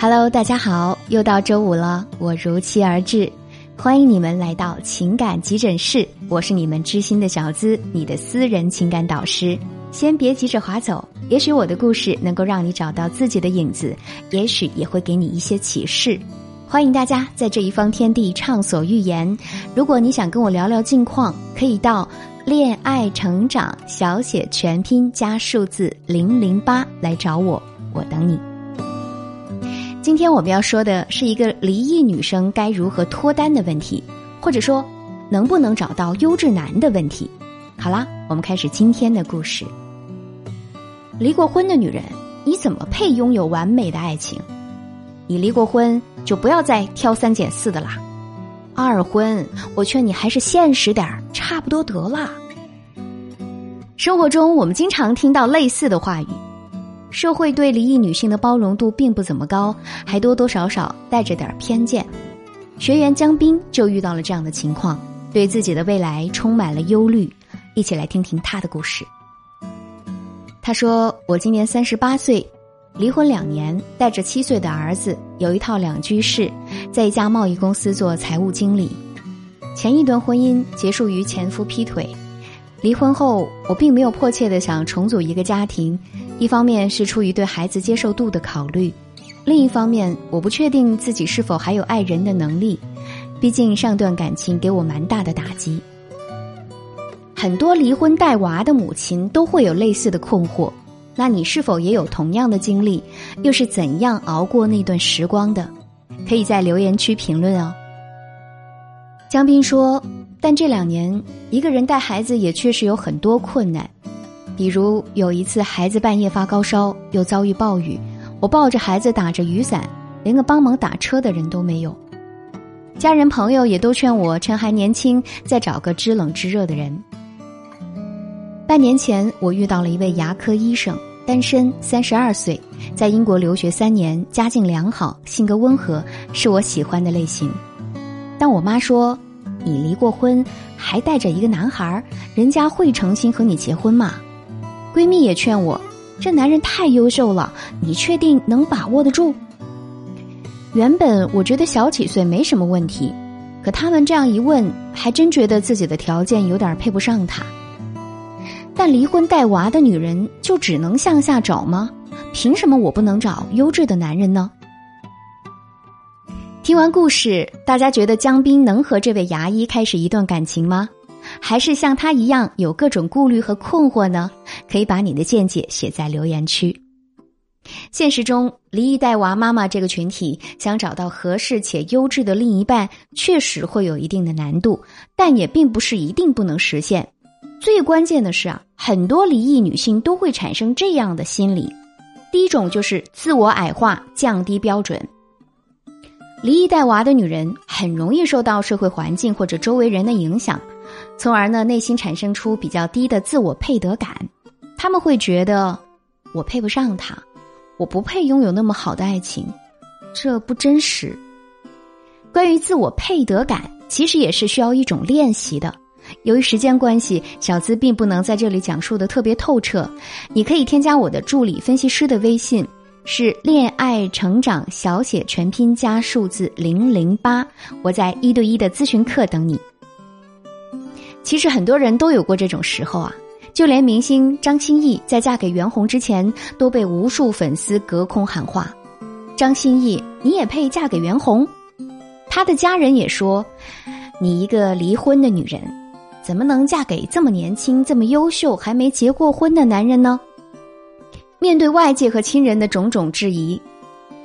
Hello，大家好，又到周五了，我如期而至，欢迎你们来到情感急诊室，我是你们知心的小资，你的私人情感导师。先别急着划走，也许我的故事能够让你找到自己的影子，也许也会给你一些启示。欢迎大家在这一方天地畅所欲言。如果你想跟我聊聊近况，可以到恋爱成长小写全拼加数字零零八来找我，我等你。今天我们要说的是一个离异女生该如何脱单的问题，或者说能不能找到优质男的问题。好啦，我们开始今天的故事。离过婚的女人，你怎么配拥有完美的爱情？你离过婚，就不要再挑三拣四的啦。二婚，我劝你还是现实点儿，差不多得了。生活中，我们经常听到类似的话语。社会对离异女性的包容度并不怎么高，还多多少少带着点偏见。学员江斌就遇到了这样的情况，对自己的未来充满了忧虑。一起来听听他的故事。他说：“我今年三十八岁，离婚两年，带着七岁的儿子，有一套两居室，在一家贸易公司做财务经理。前一段婚姻结束于前夫劈腿。离婚后，我并没有迫切的想重组一个家庭。”一方面是出于对孩子接受度的考虑，另一方面我不确定自己是否还有爱人的能力，毕竟上段感情给我蛮大的打击。很多离婚带娃的母亲都会有类似的困惑，那你是否也有同样的经历？又是怎样熬过那段时光的？可以在留言区评论哦。江斌说：“但这两年一个人带孩子也确实有很多困难。”比如有一次，孩子半夜发高烧，又遭遇暴雨，我抱着孩子打着雨伞，连个帮忙打车的人都没有。家人朋友也都劝我趁还年轻，再找个知冷知热的人。半年前，我遇到了一位牙科医生，单身，三十二岁，在英国留学三年，家境良好，性格温和，是我喜欢的类型。但我妈说：“你离过婚，还带着一个男孩，人家会诚心和你结婚吗？”闺蜜也劝我，这男人太优秀了，你确定能把握得住？原本我觉得小几岁没什么问题，可他们这样一问，还真觉得自己的条件有点配不上他。但离婚带娃的女人就只能向下找吗？凭什么我不能找优质的男人呢？听完故事，大家觉得江斌能和这位牙医开始一段感情吗？还是像他一样有各种顾虑和困惑呢？可以把你的见解写在留言区。现实中，离异带娃妈妈这个群体想找到合适且优质的另一半，确实会有一定的难度，但也并不是一定不能实现。最关键的是啊，很多离异女性都会产生这样的心理：第一种就是自我矮化，降低标准。离异带娃的女人很容易受到社会环境或者周围人的影响。从而呢，内心产生出比较低的自我配得感，他们会觉得我配不上他，我不配拥有那么好的爱情，这不真实。关于自我配得感，其实也是需要一种练习的。由于时间关系，小资并不能在这里讲述的特别透彻。你可以添加我的助理分析师的微信，是恋爱成长小写全拼加数字零零八，我在一对一的咨询课等你。其实很多人都有过这种时候啊，就连明星张歆艺在嫁给袁弘之前，都被无数粉丝隔空喊话：“张歆艺，你也配嫁给袁弘？”他的家人也说：“你一个离婚的女人，怎么能嫁给这么年轻、这么优秀、还没结过婚的男人呢？”面对外界和亲人的种种质疑，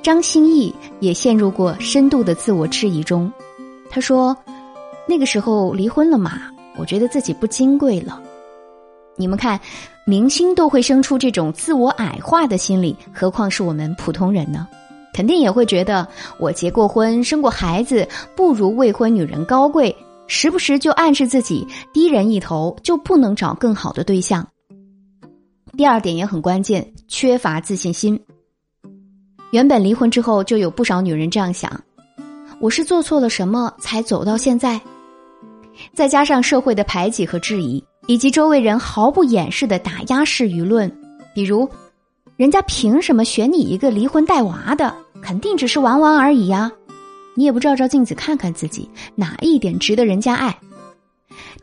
张歆艺也陷入过深度的自我质疑中。他说：“那个时候离婚了嘛。”我觉得自己不金贵了，你们看，明星都会生出这种自我矮化的心理，何况是我们普通人呢？肯定也会觉得我结过婚、生过孩子，不如未婚女人高贵，时不时就暗示自己低人一头，就不能找更好的对象。第二点也很关键，缺乏自信心。原本离婚之后就有不少女人这样想：我是做错了什么才走到现在？再加上社会的排挤和质疑，以及周围人毫不掩饰的打压式舆论，比如，人家凭什么选你一个离婚带娃的？肯定只是玩玩而已呀！你也不照照镜子看看自己，哪一点值得人家爱？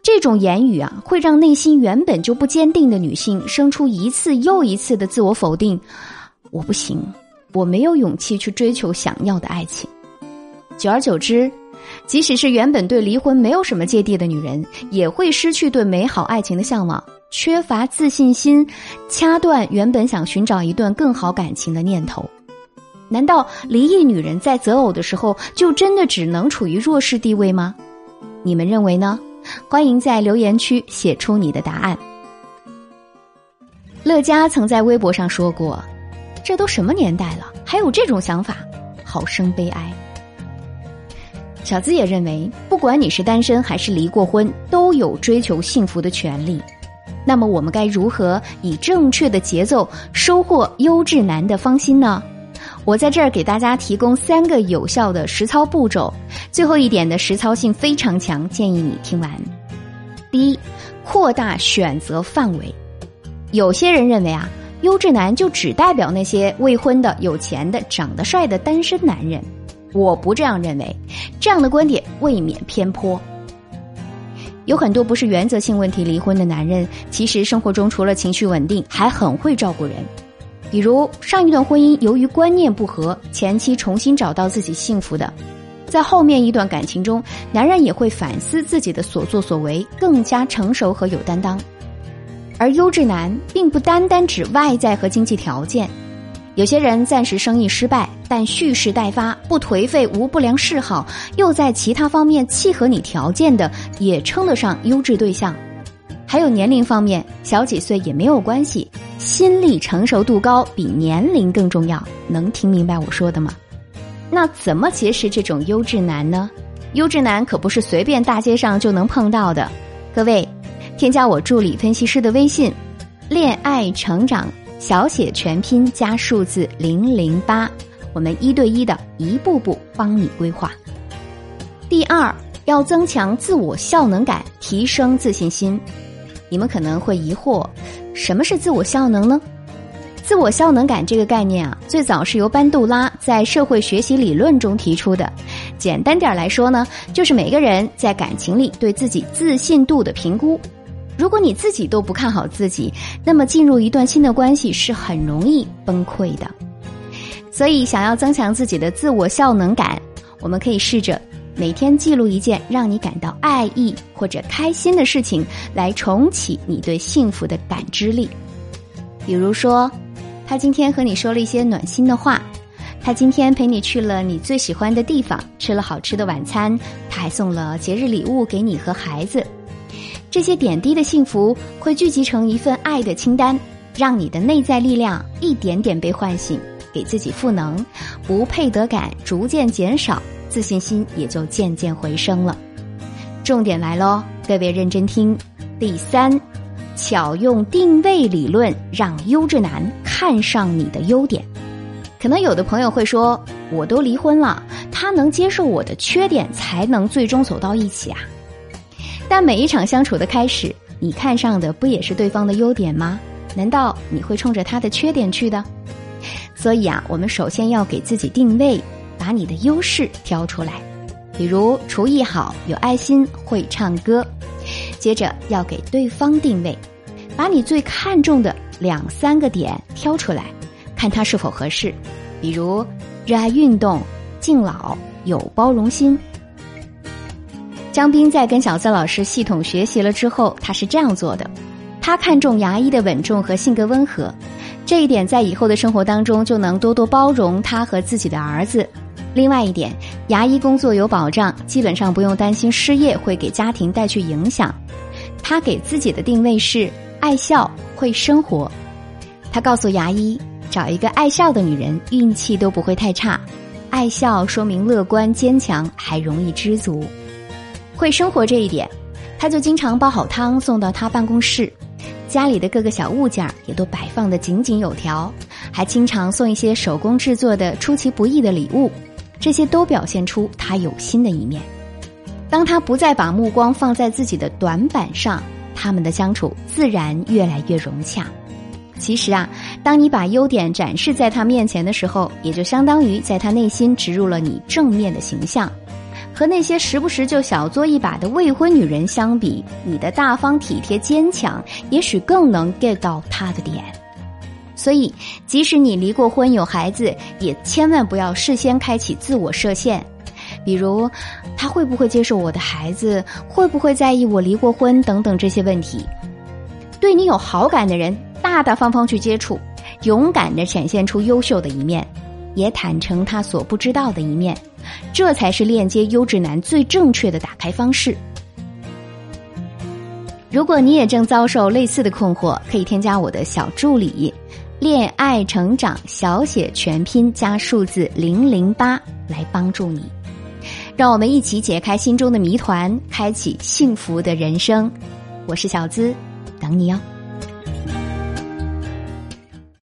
这种言语啊，会让内心原本就不坚定的女性生出一次又一次的自我否定。我不行，我没有勇气去追求想要的爱情。久而久之，即使是原本对离婚没有什么芥蒂的女人，也会失去对美好爱情的向往，缺乏自信心，掐断原本想寻找一段更好感情的念头。难道离异女人在择偶的时候就真的只能处于弱势地位吗？你们认为呢？欢迎在留言区写出你的答案。乐嘉曾在微博上说过：“这都什么年代了，还有这种想法，好生悲哀。”小资也认为，不管你是单身还是离过婚，都有追求幸福的权利。那么，我们该如何以正确的节奏收获优质男的芳心呢？我在这儿给大家提供三个有效的实操步骤，最后一点的实操性非常强，建议你听完。第一，扩大选择范围。有些人认为啊，优质男就只代表那些未婚的、有钱的、长得帅的单身男人。我不这样认为，这样的观点未免偏颇。有很多不是原则性问题离婚的男人，其实生活中除了情绪稳定，还很会照顾人。比如上一段婚姻由于观念不合，前妻重新找到自己幸福的，在后面一段感情中，男人也会反思自己的所作所为，更加成熟和有担当。而优质男并不单单指外在和经济条件，有些人暂时生意失败，但蓄势待发，不颓废，无不良嗜好，又在其他方面契合你条件的，也称得上优质对象。还有年龄方面，小几岁也没有关系。心理成熟度高比年龄更重要，能听明白我说的吗？那怎么结识这种优质男呢？优质男可不是随便大街上就能碰到的。各位，添加我助理分析师的微信“恋爱成长”小写全拼加数字零零八，我们一对一的一步步帮你规划。第二，要增强自我效能感，提升自信心。你们可能会疑惑。什么是自我效能呢？自我效能感这个概念啊，最早是由班杜拉在社会学习理论中提出的。简单点来说呢，就是每个人在感情里对自己自信度的评估。如果你自己都不看好自己，那么进入一段新的关系是很容易崩溃的。所以，想要增强自己的自我效能感，我们可以试着。每天记录一件让你感到爱意或者开心的事情，来重启你对幸福的感知力。比如说，他今天和你说了一些暖心的话，他今天陪你去了你最喜欢的地方，吃了好吃的晚餐，他还送了节日礼物给你和孩子。这些点滴的幸福会聚集成一份爱的清单，让你的内在力量一点点被唤醒，给自己赋能，不配得感逐渐减少。自信心也就渐渐回升了。重点来喽，各位认真听。第三，巧用定位理论让优质男看上你的优点。可能有的朋友会说，我都离婚了，他能接受我的缺点，才能最终走到一起啊。但每一场相处的开始，你看上的不也是对方的优点吗？难道你会冲着他的缺点去的？所以啊，我们首先要给自己定位。把你的优势挑出来，比如厨艺好、有爱心、会唱歌。接着要给对方定位，把你最看重的两三个点挑出来，看他是否合适。比如热爱运动、敬老、有包容心。江斌在跟小资老师系统学习了之后，他是这样做的：他看重牙医的稳重和性格温和，这一点在以后的生活当中就能多多包容他和自己的儿子。另外一点，牙医工作有保障，基本上不用担心失业会给家庭带去影响。他给自己的定位是爱笑会生活。他告诉牙医，找一个爱笑的女人，运气都不会太差。爱笑说明乐观坚强，还容易知足。会生活这一点，他就经常煲好汤送到他办公室，家里的各个小物件也都摆放的井井有条，还经常送一些手工制作的出其不意的礼物。这些都表现出他有心的一面。当他不再把目光放在自己的短板上，他们的相处自然越来越融洽。其实啊，当你把优点展示在他面前的时候，也就相当于在他内心植入了你正面的形象。和那些时不时就小作一把的未婚女人相比，你的大方、体贴、坚强，也许更能 get 到他的点。所以，即使你离过婚、有孩子，也千万不要事先开启自我设限。比如，他会不会接受我的孩子？会不会在意我离过婚？等等这些问题。对你有好感的人，大大方方去接触，勇敢的展现出优秀的一面，也坦诚他所不知道的一面，这才是链接优质男最正确的打开方式。如果你也正遭受类似的困惑，可以添加我的小助理“恋爱成长”小写全拼加数字零零八来帮助你。让我们一起解开心中的谜团，开启幸福的人生。我是小资。等你哦。